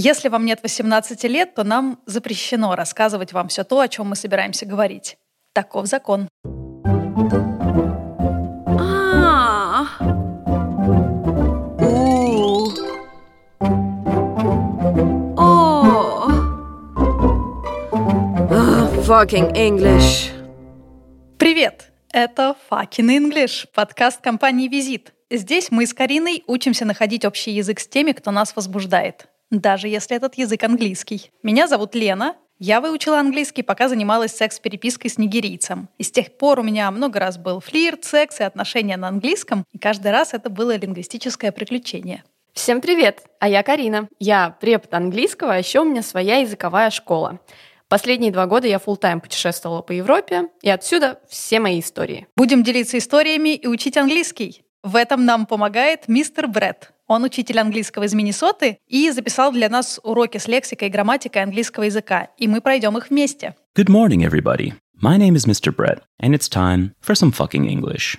Если вам нет 18 лет, то нам запрещено рассказывать вам все то, о чем мы собираемся говорить. Таков закон. А. А, Fucking English. Привет! Это Fucking English, подкаст компании «Визит». Здесь мы с Кариной учимся находить общий язык с теми, кто нас возбуждает даже если этот язык английский. Меня зовут Лена, я выучила английский, пока занималась секс-перепиской с нигерийцем. И с тех пор у меня много раз был флирт, секс и отношения на английском, и каждый раз это было лингвистическое приключение. Всем привет! А я Карина. Я препод английского, а еще у меня своя языковая школа. Последние два года я full тайм путешествовала по Европе, и отсюда все мои истории. Будем делиться историями и учить английский. В этом нам помогает мистер Брэд, он учитель английского из Миннесоты и записал для нас уроки с лексикой и грамматикой английского языка, и мы пройдем их вместе. Good morning, everybody. My name is Mr. Brett, and it's time for some fucking English.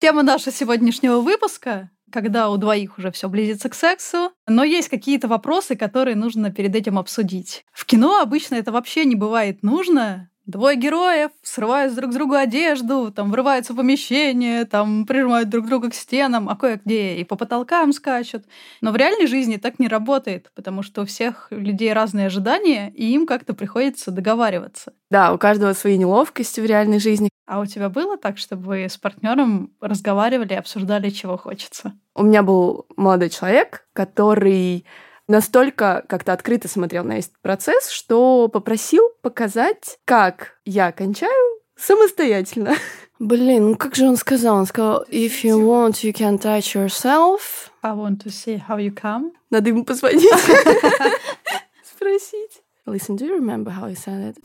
Тема нашего сегодняшнего выпуска когда у двоих уже все близится к сексу, но есть какие-то вопросы, которые нужно перед этим обсудить. В кино обычно это вообще не бывает нужно, Двое героев срывают друг с друга одежду, там врываются в помещение, там прижимают друг друга к стенам, а кое-где и по потолкам скачут. Но в реальной жизни так не работает, потому что у всех людей разные ожидания, и им как-то приходится договариваться. Да, у каждого свои неловкости в реальной жизни. А у тебя было так, чтобы вы с партнером разговаривали и обсуждали, чего хочется? У меня был молодой человек, который настолько как-то открыто смотрел на этот процесс, что попросил показать, как я кончаю самостоятельно. Блин, ну как же он сказал? Он сказал, if you want, you can touch yourself. I want to see how you come. Надо ему позвонить. Спросить. Listen, do you remember how you said it?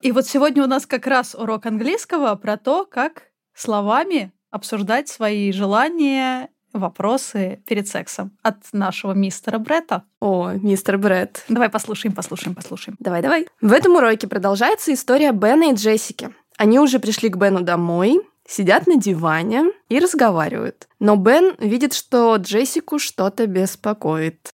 И вот сегодня у нас как раз урок английского про то, как словами обсуждать свои желания, вопросы перед сексом от нашего мистера Бретта. О, мистер Бретт. Давай послушаем, послушаем, послушаем. Давай, давай. В этом уроке продолжается история Бена и Джессики. Они уже пришли к Бену домой, сидят на диване и разговаривают. Но Бен видит, что Джессику что-то беспокоит.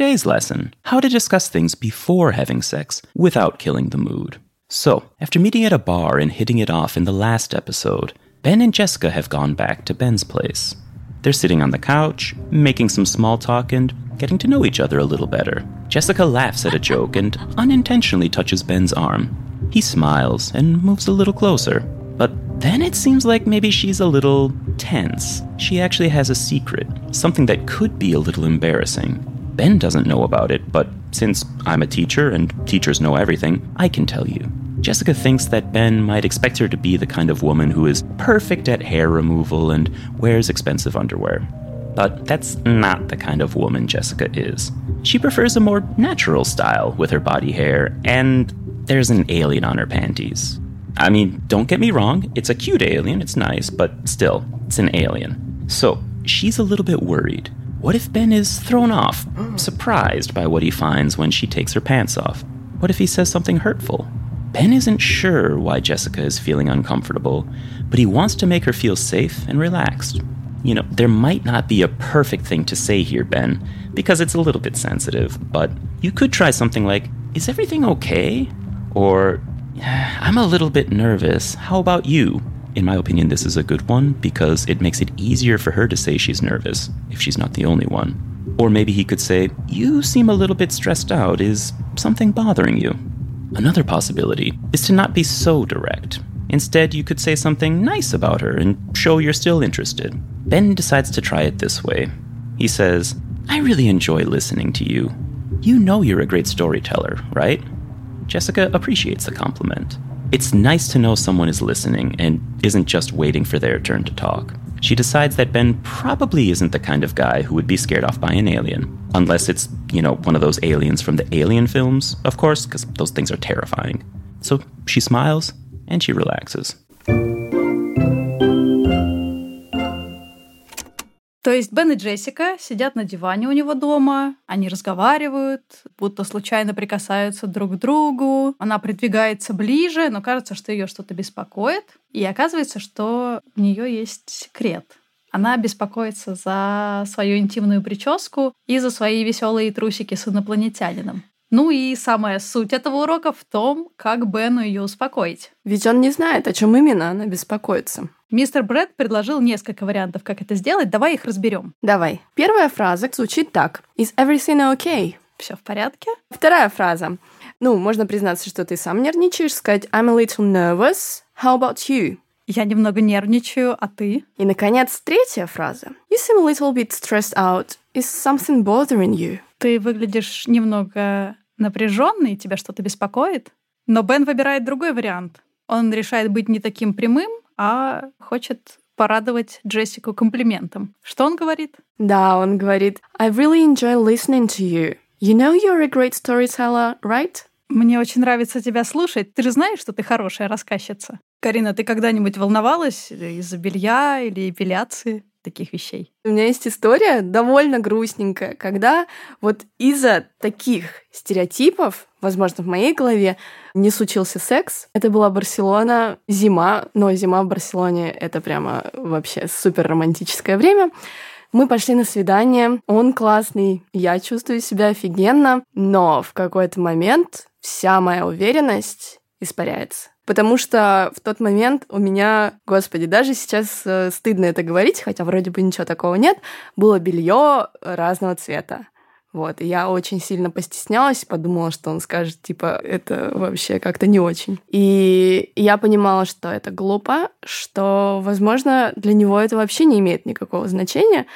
Today's lesson how to discuss things before having sex without killing the mood. So, after meeting at a bar and hitting it off in the last episode, Ben and Jessica have gone back to Ben's place. They're sitting on the couch, making some small talk, and getting to know each other a little better. Jessica laughs at a joke and unintentionally touches Ben's arm. He smiles and moves a little closer. But then it seems like maybe she's a little tense. She actually has a secret, something that could be a little embarrassing. Ben doesn't know about it, but since I'm a teacher and teachers know everything, I can tell you. Jessica thinks that Ben might expect her to be the kind of woman who is perfect at hair removal and wears expensive underwear. But that's not the kind of woman Jessica is. She prefers a more natural style with her body hair, and there's an alien on her panties. I mean, don't get me wrong, it's a cute alien, it's nice, but still, it's an alien. So, she's a little bit worried. What if Ben is thrown off, mm. surprised by what he finds when she takes her pants off? What if he says something hurtful? Ben isn't sure why Jessica is feeling uncomfortable, but he wants to make her feel safe and relaxed. You know, there might not be a perfect thing to say here, Ben, because it's a little bit sensitive, but you could try something like, Is everything okay? Or, I'm a little bit nervous. How about you? In my opinion, this is a good one because it makes it easier for her to say she's nervous if she's not the only one. Or maybe he could say, You seem a little bit stressed out. Is something bothering you? Another possibility is to not be so direct. Instead, you could say something nice about her and show you're still interested. Ben decides to try it this way. He says, I really enjoy listening to you. You know you're a great storyteller, right? Jessica appreciates the compliment. It's nice to know someone is listening and isn't just waiting for their turn to talk. She decides that Ben probably isn't the kind of guy who would be scared off by an alien. Unless it's, you know, one of those aliens from the alien films, of course, because those things are terrifying. So she smiles and she relaxes. То есть Бен и Джессика сидят на диване у него дома, они разговаривают, будто случайно прикасаются друг к другу. Она придвигается ближе, но кажется, что ее что-то беспокоит. И оказывается, что у нее есть секрет. Она беспокоится за свою интимную прическу и за свои веселые трусики с инопланетянином. Ну и самая суть этого урока в том, как Бену ее успокоить. Ведь он не знает, о чем именно она беспокоится. Мистер Брэд предложил несколько вариантов, как это сделать. Давай их разберем. Давай. Первая фраза звучит так. Is everything okay? Все в порядке? Вторая фраза. Ну, можно признаться, что ты сам нервничаешь, сказать I'm a little nervous. How about you? Я немного нервничаю, а ты? И, наконец, третья фраза. You seem a little bit stressed out. Is something bothering you? Ты выглядишь немного напряженный, тебя что-то беспокоит. Но Бен выбирает другой вариант. Он решает быть не таким прямым, а хочет порадовать Джессику комплиментом. Что он говорит? Да, он говорит, I really enjoy listening to you. You know you're a great storyteller, right? Мне очень нравится тебя слушать. Ты же знаешь, что ты хорошая рассказчица. Карина, ты когда-нибудь волновалась из-за белья или эпиляции? Таких вещей. У меня есть история довольно грустненькая, когда вот из-за таких стереотипов, возможно, в моей голове, не случился секс. Это была Барселона, зима, но зима в Барселоне — это прямо вообще супер романтическое время. Мы пошли на свидание, он классный, я чувствую себя офигенно, но в какой-то момент вся моя уверенность испаряется. Потому что в тот момент у меня, господи, даже сейчас э, стыдно это говорить, хотя вроде бы ничего такого нет, было белье разного цвета. Вот, и я очень сильно постеснялась, подумала, что он скажет, типа, это вообще как-то не очень. И я понимала, что это глупо, что, возможно, для него это вообще не имеет никакого значения,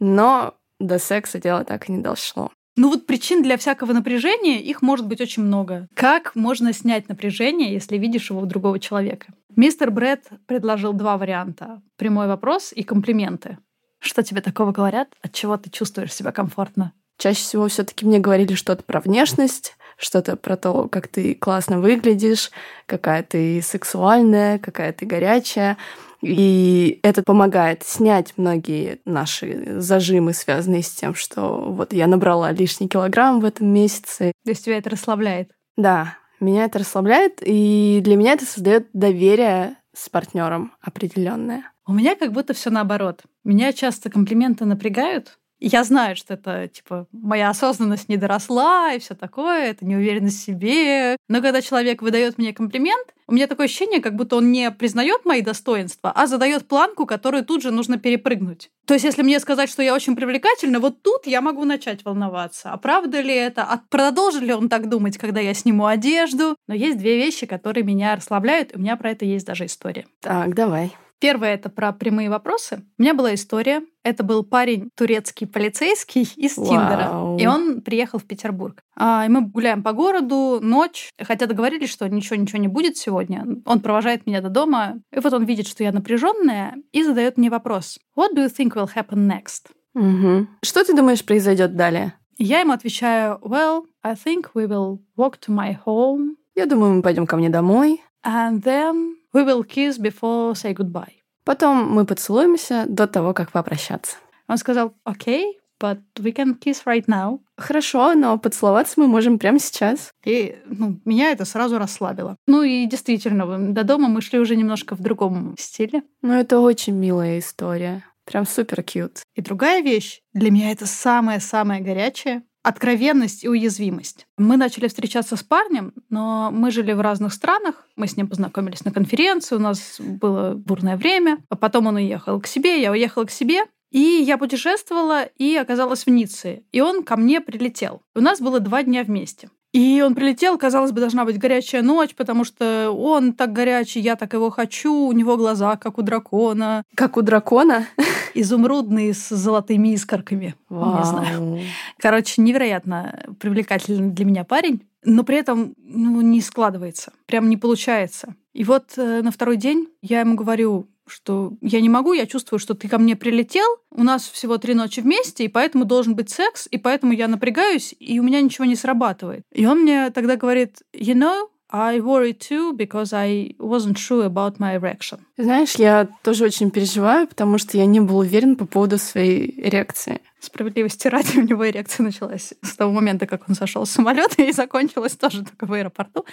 но до секса дело так и не дошло. Ну вот причин для всякого напряжения, их может быть очень много. Как можно снять напряжение, если видишь его у другого человека? Мистер Брэд предложил два варианта. Прямой вопрос и комплименты. Что тебе такого говорят? От чего ты чувствуешь себя комфортно? Чаще всего все таки мне говорили что-то про внешность, что-то про то, как ты классно выглядишь, какая ты сексуальная, какая ты горячая. И это помогает снять многие наши зажимы, связанные с тем, что вот я набрала лишний килограмм в этом месяце. То есть тебя это расслабляет? Да, меня это расслабляет, и для меня это создает доверие с партнером определенное. У меня как будто все наоборот. Меня часто комплименты напрягают, я знаю, что это, типа, моя осознанность не доросла и все такое, это неуверенность в себе. Но когда человек выдает мне комплимент, у меня такое ощущение, как будто он не признает мои достоинства, а задает планку, которую тут же нужно перепрыгнуть. То есть, если мне сказать, что я очень привлекательна, вот тут я могу начать волноваться. А правда ли это? А продолжит ли он так думать, когда я сниму одежду? Но есть две вещи, которые меня расслабляют, и у меня про это есть даже история. Так, давай. Первое — это про прямые вопросы. У меня была история. Это был парень турецкий полицейский из Вау. Тиндера. И он приехал в Петербург. А, и мы гуляем по городу, ночь. Хотя договорились, что ничего-ничего не будет сегодня. Он провожает меня до дома. И вот он видит, что я напряженная, и задает мне вопрос. What do you think will happen next? Угу. Что ты думаешь произойдет далее? Я ему отвечаю, well, I think we will walk to my home. Я думаю, мы пойдем ко мне домой. And then We will kiss before say goodbye. Потом мы поцелуемся до того, как попрощаться. Он сказал, окей, but we can kiss right now. Хорошо, но поцеловаться мы можем прямо сейчас. И ну, меня это сразу расслабило. Ну и действительно, до дома мы шли уже немножко в другом стиле. Ну это очень милая история. Прям супер кьют. И другая вещь, для меня это самое-самое горячее, откровенность и уязвимость. Мы начали встречаться с парнем, но мы жили в разных странах. Мы с ним познакомились на конференции, у нас было бурное время. А потом он уехал к себе, я уехала к себе. И я путешествовала и оказалась в Ницце. И он ко мне прилетел. У нас было два дня вместе. И он прилетел, казалось бы, должна быть горячая ночь, потому что он так горячий, я так его хочу, у него глаза, как у дракона. Как у дракона? Изумрудные с золотыми искорками. Вау. Не знаю. Короче, невероятно привлекательный для меня парень, но при этом ну, не складывается, прям не получается. И вот э, на второй день я ему говорю, что я не могу, я чувствую, что ты ко мне прилетел, у нас всего три ночи вместе, и поэтому должен быть секс, и поэтому я напрягаюсь, и у меня ничего не срабатывает. И он мне тогда говорит, you know, I worry too because I wasn't sure about my erection. Знаешь, я тоже очень переживаю, потому что я не был уверен по поводу своей реакции. Справедливости ради, у него эрекция началась с того момента, как он сошел с самолета и закончилась тоже только в аэропорту.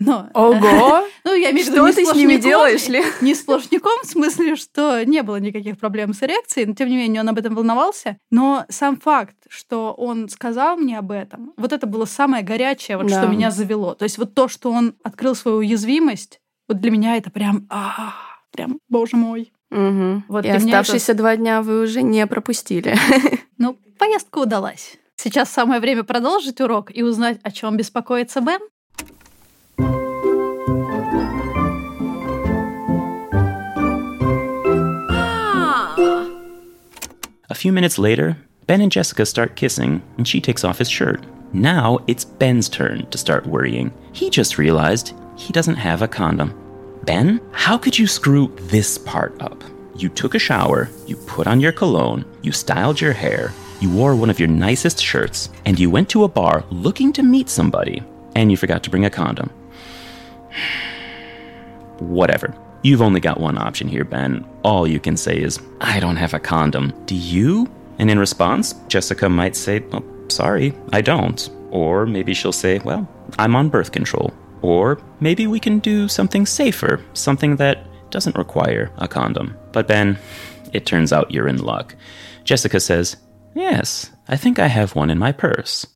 Но, Ого! ну, я имею в виду, Что ты с ними делаешь, Ли? Не сплошняком, в смысле, что не было никаких проблем с эрекцией, но тем не менее он об этом волновался. Но сам факт, что он сказал мне об этом, вот это было самое горячее, вот Да. что меня завело. То есть вот то, что он открыл свою уязвимость, вот для меня это прям, а, прям, боже мой. Мгм. Вот И меня это- оставшиеся два дня вы уже не пропустили. Ну, поездка удалась. Сейчас самое время продолжить урок и узнать, о чем беспокоится Бен. A few minutes later, Ben and Jessica start kissing, and she takes off his shirt. Now it's Ben's turn to start worrying. He just realized he doesn't have a condom. Ben, how could you screw this part up? You took a shower, you put on your cologne, you styled your hair, you wore one of your nicest shirts, and you went to a bar looking to meet somebody, and you forgot to bring a condom. Whatever. You've only got one option here, Ben. All you can say is, I don't have a condom. Do you? And in response, Jessica might say, well, sorry, I don't. Or maybe she'll say, well, I'm on birth control. Or maybe we can do something safer, something that doesn't require a condom. But Ben, it turns out you're in luck. Jessica says, Yes, I think I have one in my purse.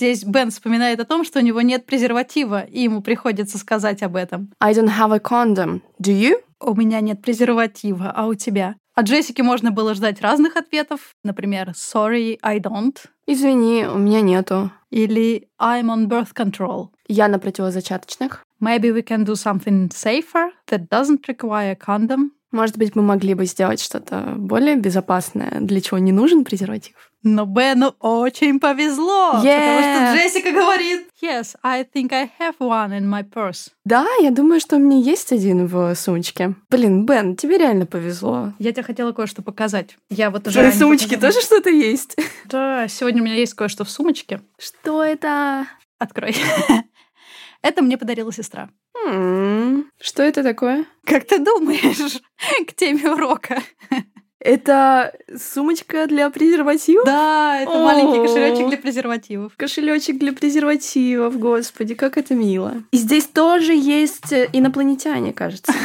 Здесь Бен вспоминает о том, что у него нет презерватива, и ему приходится сказать об этом. I don't have a condom. Do you? У меня нет презерватива, а у тебя? От Джессики можно было ждать разных ответов. Например, sorry, I don't. Извини, у меня нету. Или I'm on birth control. Я на противозачаточных. Maybe we can do something safer that doesn't require a condom. Может быть, мы могли бы сделать что-то более безопасное, для чего не нужен презерватив. Но Бену очень повезло, потому Yeah. что Джессика говорит Yes, I think I have one in my purse. Да, я думаю, что у меня есть один в сумочке. Блин, Бен, тебе реально повезло. Я тебе хотела кое-что показать. Я вот В уже ранее сумочке показала. тоже что-то есть? Да, сегодня у меня есть кое-что в сумочке. Что это? Открой. Это мне подарила сестра. Что это такое? Как ты думаешь к теме урока? Это сумочка для презервативов? Да, это маленький О. кошелечек для презервативов. Кошелечек для презервативов, господи, как это мило. И здесь тоже есть э, инопланетяне, кажется.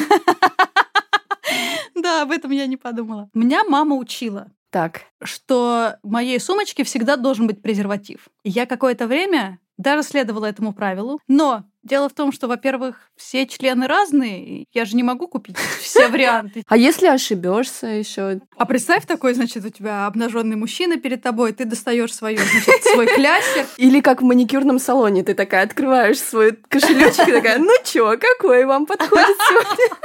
Да, об этом я не подумала. Меня мама учила, Так, что в моей сумочке всегда должен быть презерватив. Я какое-то время даже следовала этому правилу. Но дело в том, что, во-первых, все члены разные, я же не могу купить все варианты. а если ошибешься еще? А представь такой, значит, у тебя обнаженный мужчина перед тобой, ты достаешь свою, значит, свой кляссер, Или как в маникюрном салоне, ты такая открываешь свой кошелечек и такая, ну чё, какой вам подходит сегодня?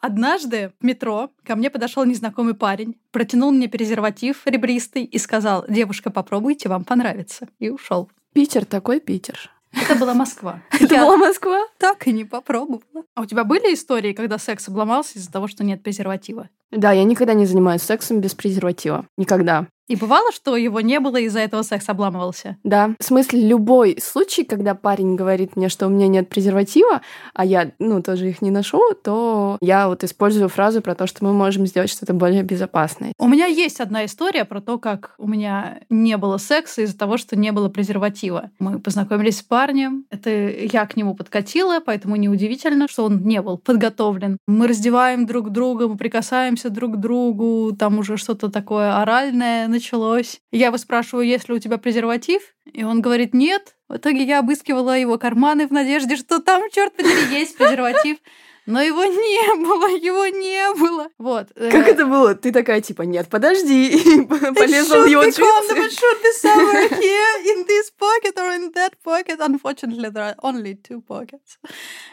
Однажды в метро ко мне подошел незнакомый парень, протянул мне презерватив ребристый и сказал, девушка, попробуйте, вам понравится. И ушел. Питер такой Питер. Это была Москва. Это была Москва? так и не попробовала. А у тебя были истории, когда секс обломался из-за того, что нет презерватива? Да, я никогда не занимаюсь сексом без презерватива. Никогда. И бывало, что его не было, и из-за этого секс обламывался? Да. В смысле, любой случай, когда парень говорит мне, что у меня нет презерватива, а я, ну, тоже их не ношу, то я вот использую фразу про то, что мы можем сделать что-то более безопасное. У меня есть одна история про то, как у меня не было секса из-за того, что не было презерватива. Мы познакомились с парнем, это я к нему подкатила, поэтому неудивительно, что он не был подготовлен. Мы раздеваем друг друга, мы прикасаемся друг к другу, там уже что-то такое оральное началось. Я его спрашиваю, есть ли у тебя презерватив, и он говорит нет. В итоге я обыскивала его карманы в надежде, что там, черт подери, есть презерватив. Но его не было, его не было. Вот. э, Как это было? Ты такая, типа, нет, подожди, и полезла в его джинсы. it should be somewhere here in this pocket or in that pocket. Unfortunately, there are only two pockets.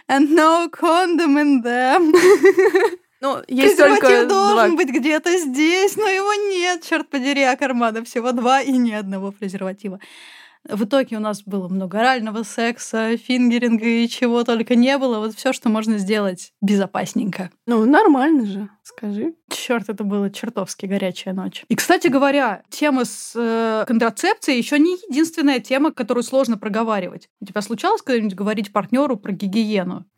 And no condom in them. Ну, есть только Презерватив два. должен быть где-то здесь, но его нет, черт подери, а кармана всего два и ни одного презерватива. В итоге у нас было много орального секса, фингеринга и чего только не было. Вот все, что можно сделать безопасненько. Ну, нормально же, скажи. Черт, это было чертовски горячая ночь. И, кстати говоря, тема с э, контрацепцией еще не единственная тема, которую сложно проговаривать. У тебя случалось когда-нибудь говорить партнеру про гигиену?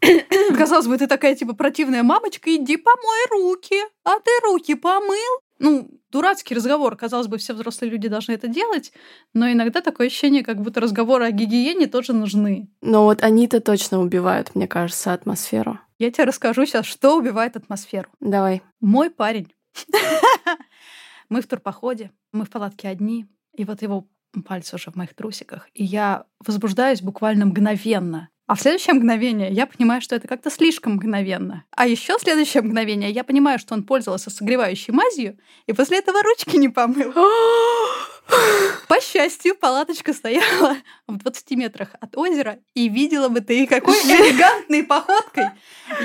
Казалось бы, ты такая, типа, противная мамочка, иди помой руки. А ты руки помыл? Ну, дурацкий разговор. Казалось бы, все взрослые люди должны это делать, но иногда такое ощущение, как будто разговоры о гигиене тоже нужны. Но вот они-то точно убивают, мне кажется, атмосферу. Я тебе расскажу сейчас, что убивает атмосферу. Давай. Мой парень. Мы в турпоходе, мы в палатке одни, и вот его пальцы уже в моих трусиках, и я возбуждаюсь буквально мгновенно. А в следующее мгновение я понимаю, что это как-то слишком мгновенно. А еще в следующее мгновение я понимаю, что он пользовался согревающей мазью, и после этого ручки не помыл. По счастью, палаточка стояла в 20 метрах от озера, и видела бы ты, какой элегантной походкой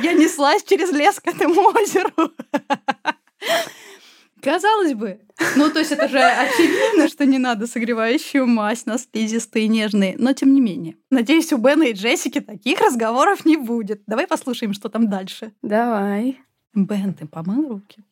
я неслась через лес к этому озеру. Казалось бы. Ну, то есть это же очевидно, что не надо согревающую мазь на слизистые нежные. Но тем не менее. Надеюсь, у Бена и Джессики таких разговоров не будет. Давай послушаем, что там дальше. Давай. Бен, ты помыл руки?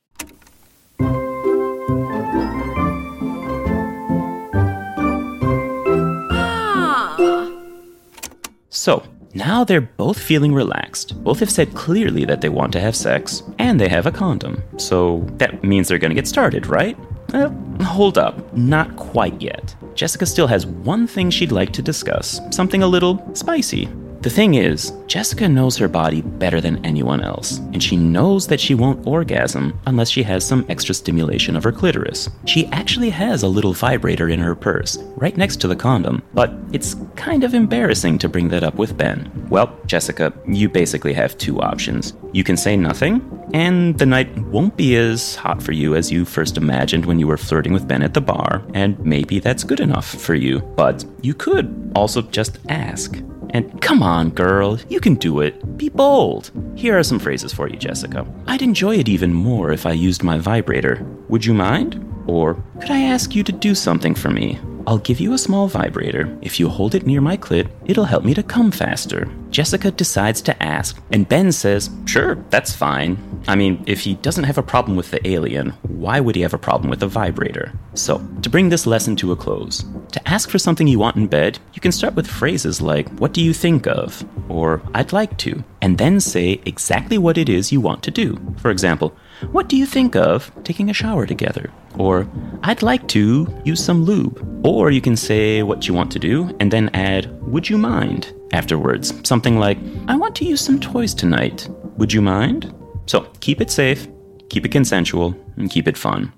So, now they're both feeling relaxed. Both have said clearly that they want to have sex, and they have a condom. So that means they're gonna get started, right? Well, hold up. Not quite yet. Jessica still has one thing she'd like to discuss something a little spicy. The thing is, Jessica knows her body better than anyone else, and she knows that she won't orgasm unless she has some extra stimulation of her clitoris. She actually has a little vibrator in her purse, right next to the condom, but it's kind of embarrassing to bring that up with Ben. Well, Jessica, you basically have two options. You can say nothing, and the night won't be as hot for you as you first imagined when you were flirting with Ben at the bar, and maybe that's good enough for you. But you could also just ask. And come on, girl, you can do it. Be bold. Here are some phrases for you, Jessica. I'd enjoy it even more if I used my vibrator. Would you mind? Or could I ask you to do something for me? I'll give you a small vibrator. If you hold it near my clit, it'll help me to come faster. Jessica decides to ask, and Ben says, Sure, that's fine. I mean, if he doesn't have a problem with the alien, why would he have a problem with a vibrator? So, to bring this lesson to a close, to ask for something you want in bed, you can start with phrases like, What do you think of? or I'd like to, and then say exactly what it is you want to do. For example, what do you think of taking a shower together? Or, I'd like to use some lube. Or you can say what you want to do and then add, Would you mind? afterwards. Something like, I want to use some toys tonight. Would you mind? So keep it safe, keep it consensual, and keep it fun.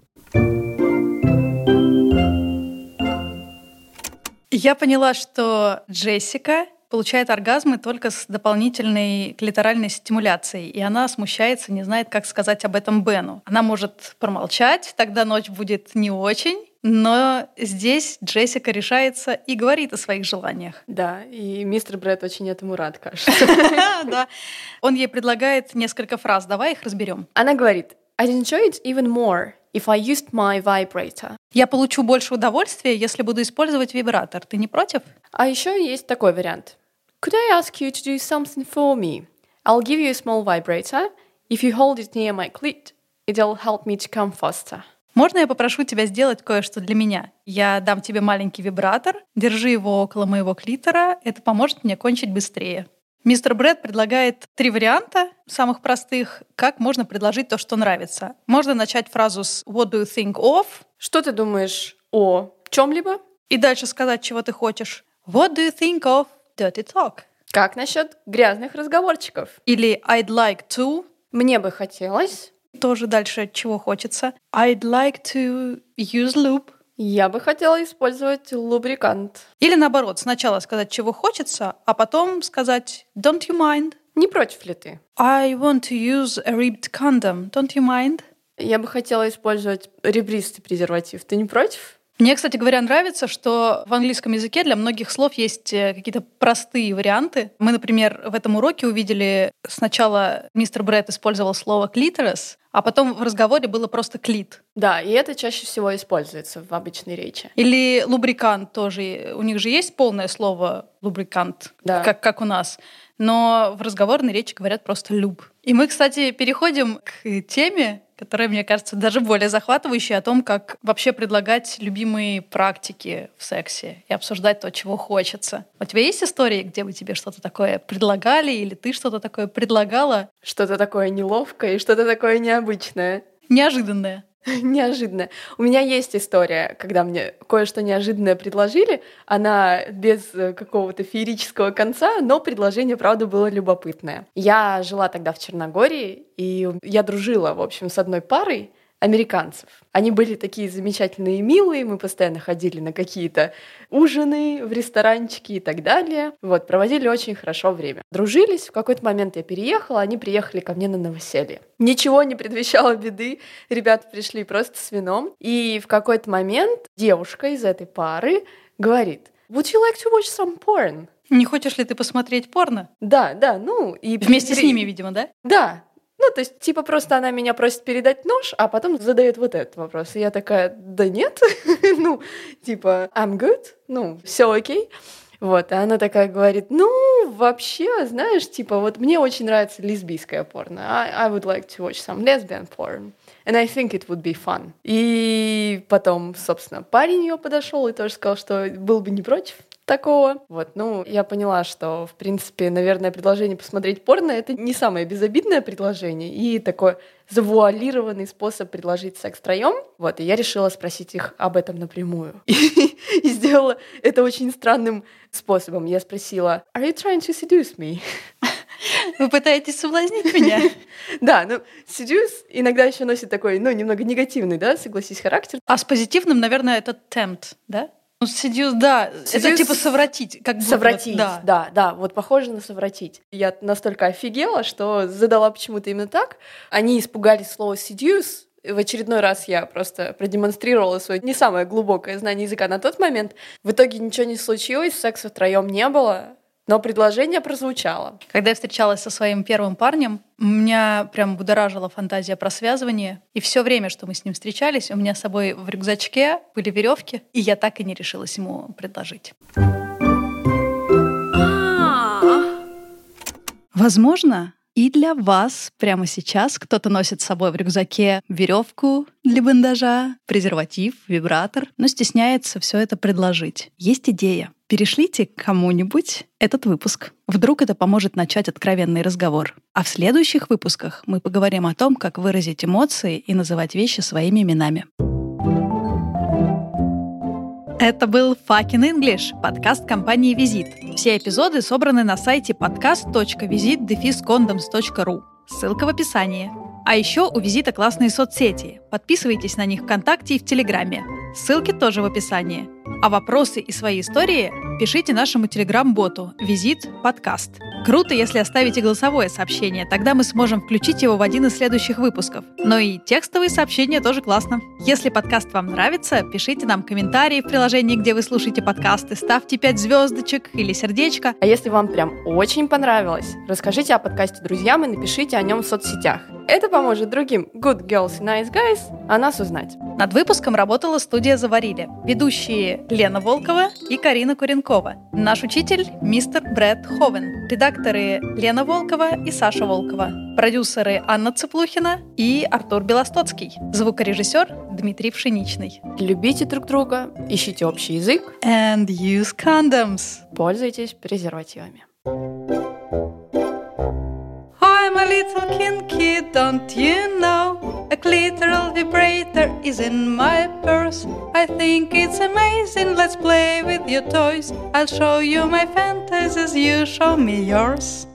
Я поняла, что Джессика получает оргазмы только с дополнительной клиторальной стимуляцией, и она смущается, не знает, как сказать об этом Бену. Она может промолчать, тогда ночь будет не очень, но здесь Джессика решается и говорит о своих желаниях. Да, и мистер Брэд очень этому рад, кажется. Да. Он ей предлагает несколько фраз. Давай их разберем. Она говорит, I'd enjoy it even more if I used my vibrator. Я получу больше удовольствия, если буду использовать вибратор. Ты не против? А еще есть такой вариант. Could I ask you to do something for me? I'll give you a small vibrator. If you hold it near my clit, it'll help me to come faster. Можно я попрошу тебя сделать кое-что для меня? Я дам тебе маленький вибратор, держи его около моего клитора, это поможет мне кончить быстрее. Мистер Брэд предлагает три варианта, самых простых, как можно предложить то, что нравится. Можно начать фразу с «What do you think of?» Что ты думаешь о чем-либо? и дальше сказать, чего ты хочешь. «What do you think of dirty talk?» Как насчет грязных разговорчиков? Или «I'd like to» Мне бы хотелось, тоже дальше чего хочется. «I'd like to use lube» я бы хотела использовать лубрикант. Или наоборот, сначала сказать, чего хочется, а потом сказать «Don't you mind?» Не против ли ты? I want to use a ribbed condom. Don't you mind? Я бы хотела использовать ребристый презерватив. Ты не против? Мне, кстати говоря, нравится, что в английском языке для многих слов есть э, какие-то простые варианты. Мы, например, в этом уроке увидели сначала мистер Брэд использовал слово клиторис, а потом в разговоре было просто клит. Да, и это чаще всего используется в обычной речи. Или лубрикант тоже. У них же есть полное слово лубрикант, Да. как, как у нас. Но в разговорной речи говорят просто люб. И мы, кстати, переходим к теме, которая, мне кажется, даже более захватывающая, о том, как вообще предлагать любимые практики в сексе и обсуждать то, чего хочется. У тебя есть истории, где бы тебе что-то такое предлагали, или ты что-то такое предлагала Что-то такое неловкое и что-то такое необычное. неожиданное? Неожиданно. У меня есть история, когда мне кое-что неожиданное предложили. Она без э, какого-то феерического конца, но предложение, правда, было любопытное. Я жила тогда в Черногории, и я дружила, в общем, с одной парой американцев. Они были такие замечательные и милые, мы постоянно ходили на какие-то ужины в ресторанчики и так далее. Вот, проводили очень хорошо время. Дружились, в какой-то момент я переехала, они приехали ко мне на новоселье. Ничего не предвещало беды, ребята пришли просто с вином. И в какой-то момент девушка из этой пары говорит, Would you like to watch some porn? Не хочешь ли ты посмотреть порно? Да, да, ну и... Вместе с ними, видимо, да? Да. Ну, то есть, типа, просто она меня просит передать нож, а потом задает вот этот вопрос. И я такая, да нет, ну, типа, I'm good, ну, все окей. Вот, и она такая говорит, ну, вообще, знаешь, типа, вот мне очень нравится лесбийское порно. I, I would like to watch some lesbian porn. And I think it would be fun. И потом, собственно, парень ее подошел и тоже сказал, что был бы не против такого. Вот, ну, я поняла, что, в принципе, наверное, предложение посмотреть порно — это не самое безобидное предложение и такой завуалированный способ предложить секс втроем. Вот, и я решила спросить их об этом напрямую. И, и сделала это очень странным способом. Я спросила, are you trying to seduce me? Вы пытаетесь соблазнить меня? Да, ну, seduce иногда еще носит такой, ну, немного негативный, да, согласись, характер. А с позитивным, наверное, это tempt, да? Ну, seduce, да, это Seduce- типа совратить. Как будто Совратить, да. да. да, вот похоже на совратить. Я настолько офигела, что задала почему-то именно так. Они испугались слова seduce. В очередной раз я просто продемонстрировала свое не самое глубокое знание языка на тот момент. В итоге ничего не случилось, секса втроем не было, но предложение прозвучало. Когда я встречалась со своим первым парнем, меня прям будоражила фантазия про связывание. И все время, что мы с ним встречались, у меня с собой в рюкзачке были веревки, и я так и не решилась ему предложить. А, Возможно, и для вас прямо сейчас кто-то носит с собой в рюкзаке веревку для бандажа, презерватив, вибратор, но стесняется все это предложить. Есть идея. Перешлите кому-нибудь этот выпуск. Вдруг это поможет начать откровенный разговор. А в следующих выпусках мы поговорим о том, как выразить эмоции и называть вещи своими именами. Это был Fucking English, подкаст компании «Визит». Все эпизоды собраны на сайте podcast.visit-condoms.ru. Ссылка в описании. А еще у «Визита» классные соцсети. Подписывайтесь на них ВКонтакте и в Телеграме. Ссылки тоже в описании. А вопросы и свои истории пишите нашему телеграм-боту «Визит Подкаст». Круто, если оставите голосовое сообщение, тогда мы сможем включить его в один из следующих выпусков. Но и текстовые сообщения тоже классно. Если подкаст вам нравится, пишите нам комментарии в приложении, где вы слушаете подкасты, ставьте 5 звездочек или сердечко. А если вам прям очень понравилось, расскажите о подкасте друзьям и напишите о нем в соцсетях. Это поможет другим good girls и nice guys о нас узнать. Над выпуском работала студия «Заварили». Ведущие Лена Волкова и Карина Куренкова. Наш учитель – мистер Брэд Ховен. Редакторы Лена Волкова и Саша Волкова. Продюсеры Анна Цыплухина и Артур Белостоцкий. Звукорежиссер Дмитрий Пшеничный. Любите друг друга, ищите общий язык, And use condoms. пользуйтесь презервативами. I'm little kinky, don't you know? A clitoral vibrator is in my purse. I think it's amazing, let's play with your toys. I'll show you my fantasies, you show me yours.